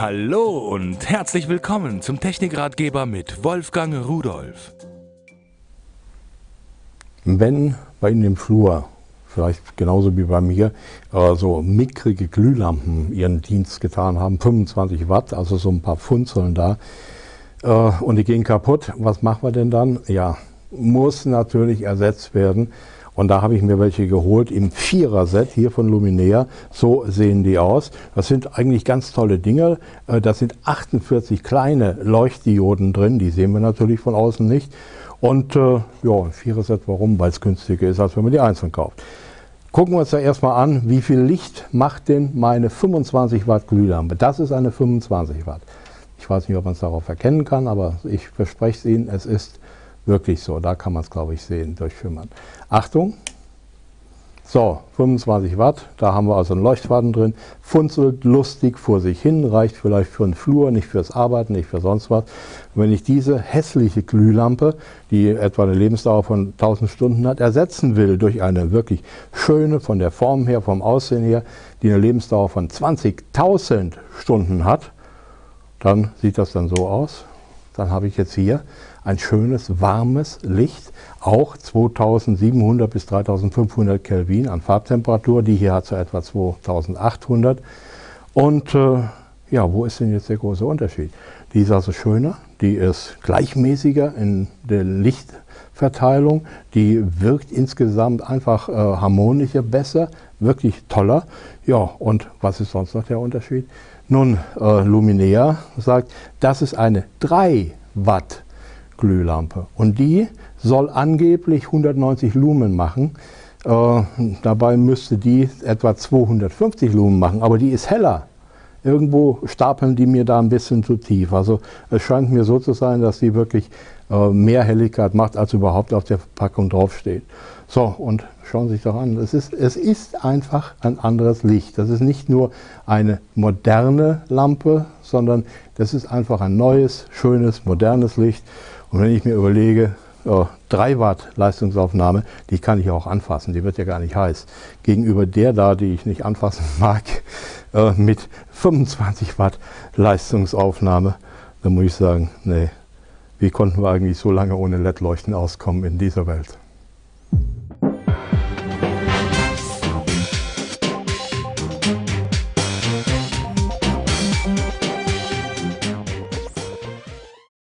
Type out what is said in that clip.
Hallo und herzlich willkommen zum Technikratgeber mit Wolfgang Rudolf. Wenn bei Ihnen im Flur, vielleicht genauso wie bei mir, äh, so mickrige Glühlampen ihren Dienst getan haben, 25 Watt, also so ein paar Funzeln da, äh, und die gehen kaputt, was machen wir denn dann? Ja, muss natürlich ersetzt werden. Und da habe ich mir welche geholt im Vierer-Set hier von Luminea. So sehen die aus. Das sind eigentlich ganz tolle Dinge. Äh, da sind 48 kleine Leuchtdioden drin. Die sehen wir natürlich von außen nicht. Und äh, ja, ein Vierer-Set, warum? Weil es günstiger ist, als wenn man die einzeln kauft. Gucken wir uns da erstmal an, wie viel Licht macht denn meine 25 Watt Glühlampe. Das ist eine 25 Watt. Ich weiß nicht, ob man es darauf erkennen kann, aber ich verspreche es Ihnen, es ist Wirklich so, da kann man es, glaube ich, sehen, durchschimmern. Achtung, so, 25 Watt, da haben wir also einen Leuchtfaden drin, funzelt lustig vor sich hin, reicht vielleicht für einen Flur, nicht fürs Arbeiten, nicht für sonst was. Und wenn ich diese hässliche Glühlampe, die etwa eine Lebensdauer von 1000 Stunden hat, ersetzen will durch eine wirklich schöne, von der Form her, vom Aussehen her, die eine Lebensdauer von 20.000 Stunden hat, dann sieht das dann so aus. Dann habe ich jetzt hier ein schönes, warmes Licht, auch 2700 bis 3500 Kelvin an Farbtemperatur. Die hier hat so etwa 2800. Und äh, ja, wo ist denn jetzt der große Unterschied? Die ist also schöner, die ist gleichmäßiger in der Lichtverteilung, die wirkt insgesamt einfach äh, harmonischer, besser, wirklich toller. Ja, und was ist sonst noch der Unterschied? Nun, äh, Luminea sagt, das ist eine 3 Watt Glühlampe. Und die soll angeblich 190 Lumen machen. Äh, dabei müsste die etwa 250 Lumen machen, aber die ist heller. Irgendwo stapeln die mir da ein bisschen zu tief. Also es scheint mir so zu sein, dass die wirklich äh, mehr Helligkeit macht, als überhaupt auf der Packung draufsteht. So, und schauen Sie sich doch an, es ist, es ist einfach ein anderes Licht. Das ist nicht nur eine moderne Lampe, sondern das ist einfach ein neues, schönes, modernes Licht. Und wenn ich mir überlege, oh, 3 Watt Leistungsaufnahme, die kann ich auch anfassen, die wird ja gar nicht heiß. Gegenüber der da, die ich nicht anfassen mag, äh, mit 25 Watt Leistungsaufnahme, da muss ich sagen, nee, wie konnten wir eigentlich so lange ohne LED-Leuchten auskommen in dieser Welt?